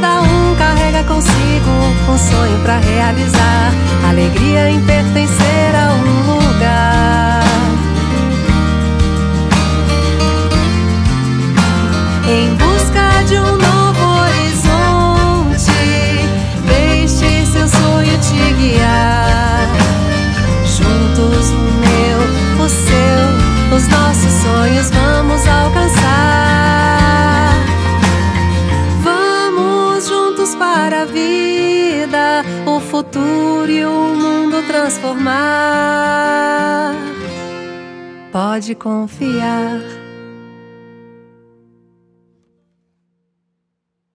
Cada um carrega consigo um sonho para realizar. Alegria em pertencer a um lugar. Em busca de um novo horizonte, deixe seu sonho te guiar. Juntos, o meu, o seu, os nossos sonhos vamos alcançar. Futuro e o mundo transformar. Pode confiar.